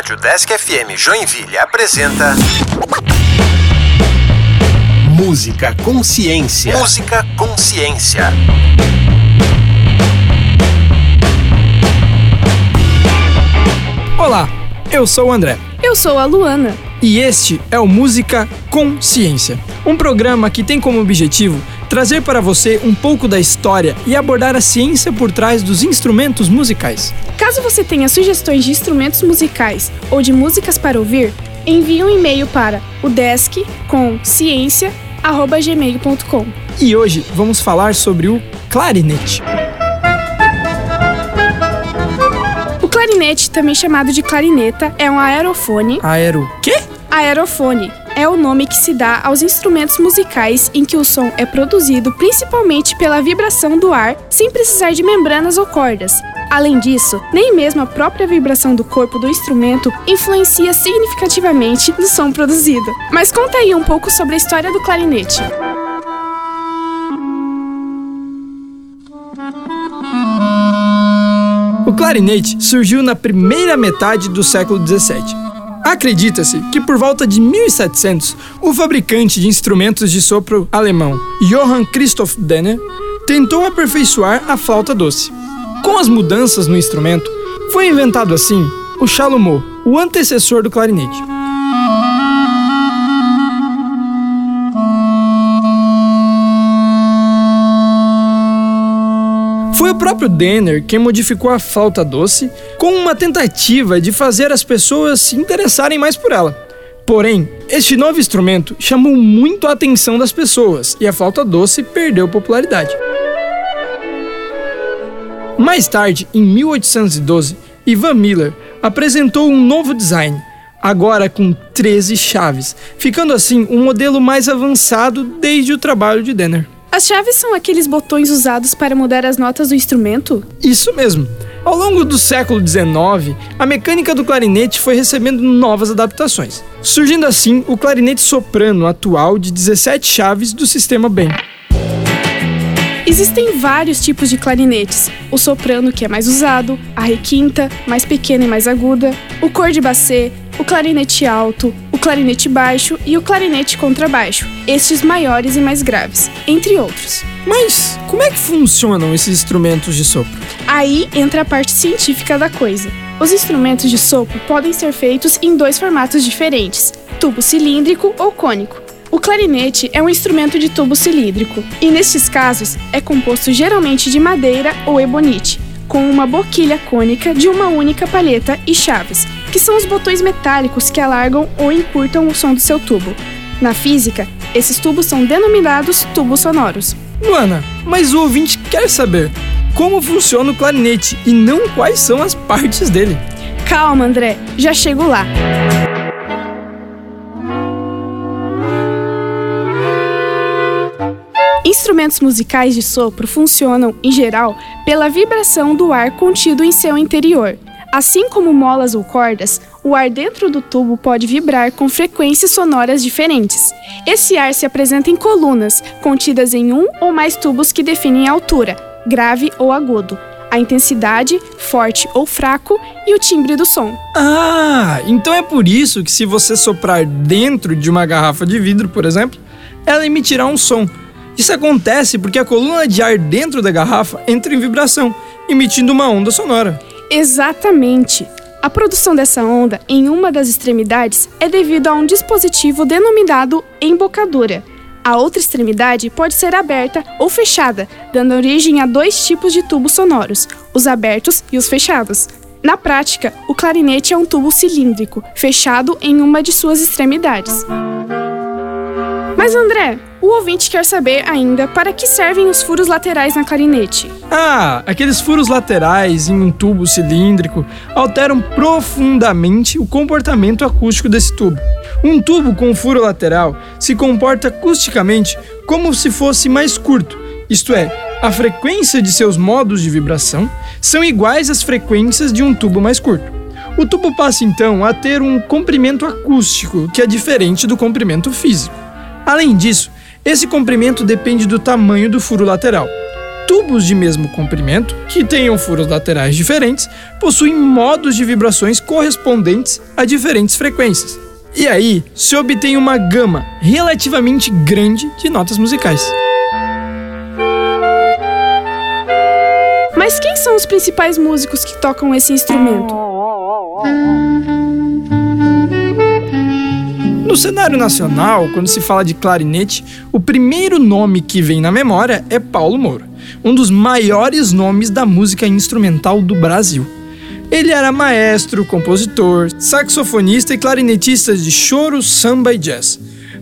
Rádio Desk FM Joinville apresenta. Música Consciência. Música Consciência. Olá, eu sou o André. Eu sou a Luana. E este é o Música Consciência, um programa que tem como objetivo trazer para você um pouco da história e abordar a ciência por trás dos instrumentos musicais. Caso você tenha sugestões de instrumentos musicais ou de músicas para ouvir, envie um e-mail para o desk com ciência@gmail.com. E hoje vamos falar sobre o clarinete. O clarinete, também chamado de clarineta, é um aerofone. Aero quê? Aerofone é o nome que se dá aos instrumentos musicais em que o som é produzido principalmente pela vibração do ar, sem precisar de membranas ou cordas. Além disso, nem mesmo a própria vibração do corpo do instrumento influencia significativamente no som produzido. Mas conta aí um pouco sobre a história do clarinete. O clarinete surgiu na primeira metade do século XVII Acredita-se que por volta de 1700, o fabricante de instrumentos de sopro alemão Johann Christoph Denner tentou aperfeiçoar a flauta doce. Com as mudanças no instrumento, foi inventado assim o chalumeau, o antecessor do clarinete. Foi o próprio Denner quem modificou a flauta doce com uma tentativa de fazer as pessoas se interessarem mais por ela. Porém, este novo instrumento chamou muito a atenção das pessoas e a flauta doce perdeu popularidade. Mais tarde, em 1812, Ivan Miller apresentou um novo design, agora com 13 chaves, ficando assim um modelo mais avançado desde o trabalho de Denner. As chaves são aqueles botões usados para mudar as notas do instrumento? Isso mesmo. Ao longo do século XIX, a mecânica do clarinete foi recebendo novas adaptações, surgindo assim o clarinete soprano atual de 17 chaves do sistema BEM. Existem vários tipos de clarinetes. O soprano, que é mais usado, a requinta, mais pequena e mais aguda, o cor de bassê, o clarinete alto, clarinete baixo e o clarinete contrabaixo, estes maiores e mais graves, entre outros. Mas como é que funcionam esses instrumentos de sopro? Aí entra a parte científica da coisa. Os instrumentos de sopro podem ser feitos em dois formatos diferentes: tubo cilíndrico ou cônico. O clarinete é um instrumento de tubo cilíndrico e, nestes casos, é composto geralmente de madeira ou ebonite, com uma boquilha cônica de uma única palheta e chaves, que são os botões metálicos que alargam ou encurtam o som do seu tubo. Na física, esses tubos são denominados tubos sonoros. Luana, mas o ouvinte quer saber como funciona o clarinete e não quais são as partes dele. Calma, André, já chego lá. Instrumentos musicais de sopro funcionam, em geral, pela vibração do ar contido em seu interior. Assim como molas ou cordas, o ar dentro do tubo pode vibrar com frequências sonoras diferentes. Esse ar se apresenta em colunas, contidas em um ou mais tubos que definem a altura, grave ou agudo, a intensidade, forte ou fraco e o timbre do som. Ah, então é por isso que se você soprar dentro de uma garrafa de vidro, por exemplo, ela emitirá um som isso acontece porque a coluna de ar dentro da garrafa entra em vibração, emitindo uma onda sonora. Exatamente. A produção dessa onda em uma das extremidades é devido a um dispositivo denominado embocadura. A outra extremidade pode ser aberta ou fechada, dando origem a dois tipos de tubos sonoros, os abertos e os fechados. Na prática, o clarinete é um tubo cilíndrico, fechado em uma de suas extremidades. Mas André, o ouvinte quer saber ainda para que servem os furos laterais na clarinete. Ah, aqueles furos laterais em um tubo cilíndrico alteram profundamente o comportamento acústico desse tubo. Um tubo com furo lateral se comporta acusticamente como se fosse mais curto, isto é, a frequência de seus modos de vibração são iguais às frequências de um tubo mais curto. O tubo passa então a ter um comprimento acústico que é diferente do comprimento físico. Além disso, esse comprimento depende do tamanho do furo lateral. Tubos de mesmo comprimento, que tenham furos laterais diferentes, possuem modos de vibrações correspondentes a diferentes frequências. E aí se obtém uma gama relativamente grande de notas musicais. Mas quem são os principais músicos que tocam esse instrumento? No cenário nacional, quando se fala de clarinete, o primeiro nome que vem na memória é Paulo Moura, um dos maiores nomes da música instrumental do Brasil. Ele era maestro, compositor, saxofonista e clarinetista de choro, samba e jazz.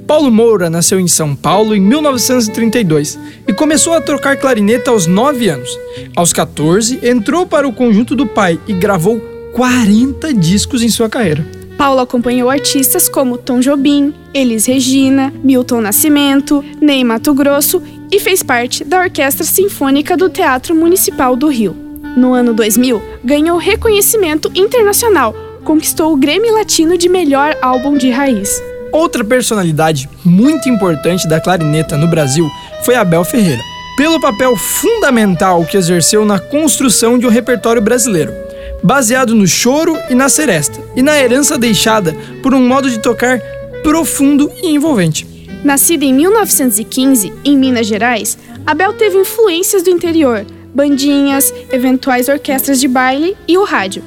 Paulo Moura nasceu em São Paulo em 1932 e começou a tocar clarineta aos 9 anos. Aos 14, entrou para o conjunto do pai e gravou 40 discos em sua carreira. Paulo acompanhou artistas como Tom Jobim, Elis Regina, Milton Nascimento, Ney Mato Grosso e fez parte da Orquestra Sinfônica do Teatro Municipal do Rio. No ano 2000, ganhou reconhecimento internacional, conquistou o Grêmio Latino de melhor álbum de raiz. Outra personalidade muito importante da clarineta no Brasil foi Abel Ferreira, pelo papel fundamental que exerceu na construção de um repertório brasileiro baseado no choro e na seresta, e na herança deixada por um modo de tocar profundo e envolvente. Nascida em 1915, em Minas Gerais, Abel teve influências do interior, bandinhas, eventuais orquestras de baile e o rádio.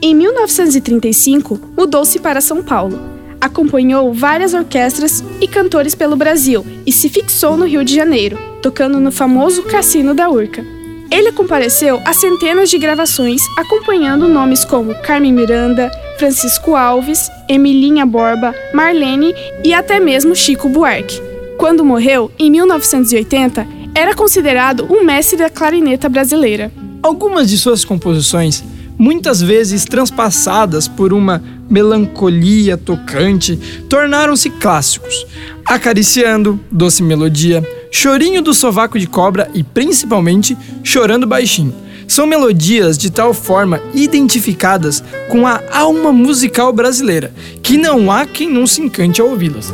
Em 1935, mudou-se para São Paulo. Acompanhou várias orquestras e cantores pelo Brasil e se fixou no Rio de Janeiro, tocando no famoso Cassino da Urca. Ele compareceu a centenas de gravações acompanhando nomes como Carmen Miranda, Francisco Alves, Emilinha Borba, Marlene e até mesmo Chico Buarque. Quando morreu, em 1980, era considerado um mestre da clarineta brasileira. Algumas de suas composições, muitas vezes transpassadas por uma melancolia tocante, tornaram-se clássicos. Acariciando, Doce Melodia, Chorinho do Sovaco de Cobra e principalmente Chorando Baixinho. São melodias de tal forma identificadas com a alma musical brasileira que não há quem não se encante ao ouvi-las.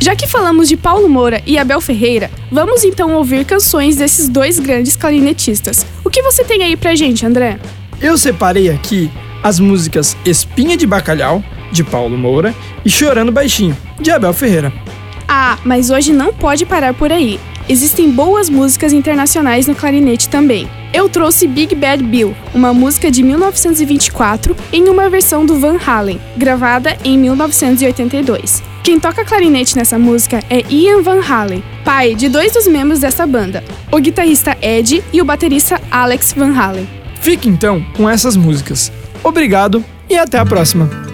Já que falamos de Paulo Moura e Abel Ferreira, vamos então ouvir canções desses dois grandes clarinetistas. O que você tem aí pra gente, André? Eu separei aqui as músicas Espinha de Bacalhau, de Paulo Moura, e Chorando Baixinho, de Abel Ferreira. Ah, mas hoje não pode parar por aí. Existem boas músicas internacionais no clarinete também. Eu trouxe Big Bad Bill, uma música de 1924 em uma versão do Van Halen, gravada em 1982. Quem toca clarinete nessa música é Ian Van Halen, pai de dois dos membros dessa banda, o guitarrista Ed e o baterista Alex Van Halen. Fique então com essas músicas. Obrigado e até a próxima!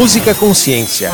Música Consciência.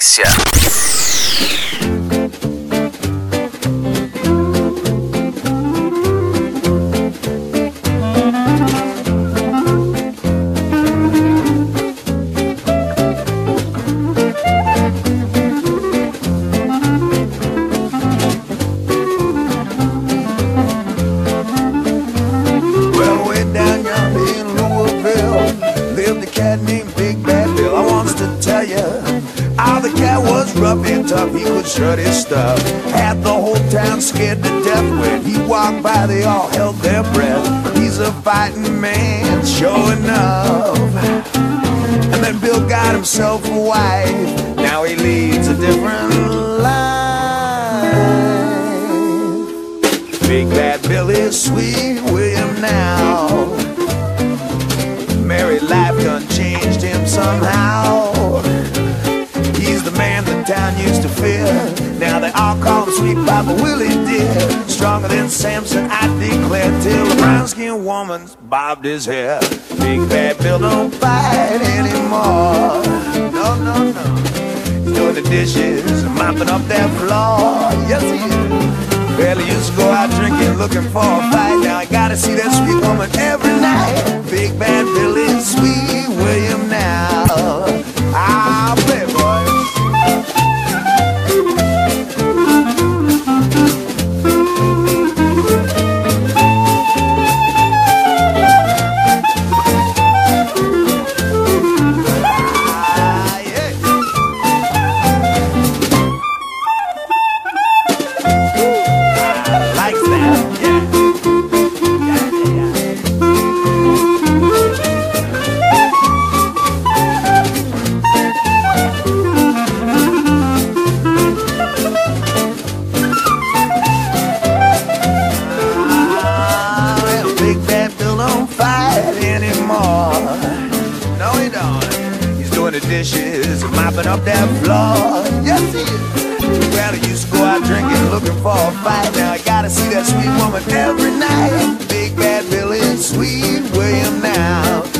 Consciência. Scared to death when he walked by, they all held their breath. He's a fighting man, sure enough. And then Bill got himself a wife. Now he leads a different life. Big bad Bill is sweet William now. Married life done changed him somehow town used to fear. Now they all call him Sweet Papa Willie dear. Stronger than Samson, I declare, till the brown skinned woman's bobbed his hair. Big bad Bill don't fight anymore. No, no, no. He's doing the dishes, mopping up that floor. Yes, he is. Well, he used to go out drinking, looking for a fight. Now I gotta see that sweet woman every night. Big bad Billy, sweet William dishes, mopping up that floor. Yes, he is. Well, I used to go out drinking, looking for a fight. Now I gotta see that sweet woman every night. Big Bad Billy, Sweet William now.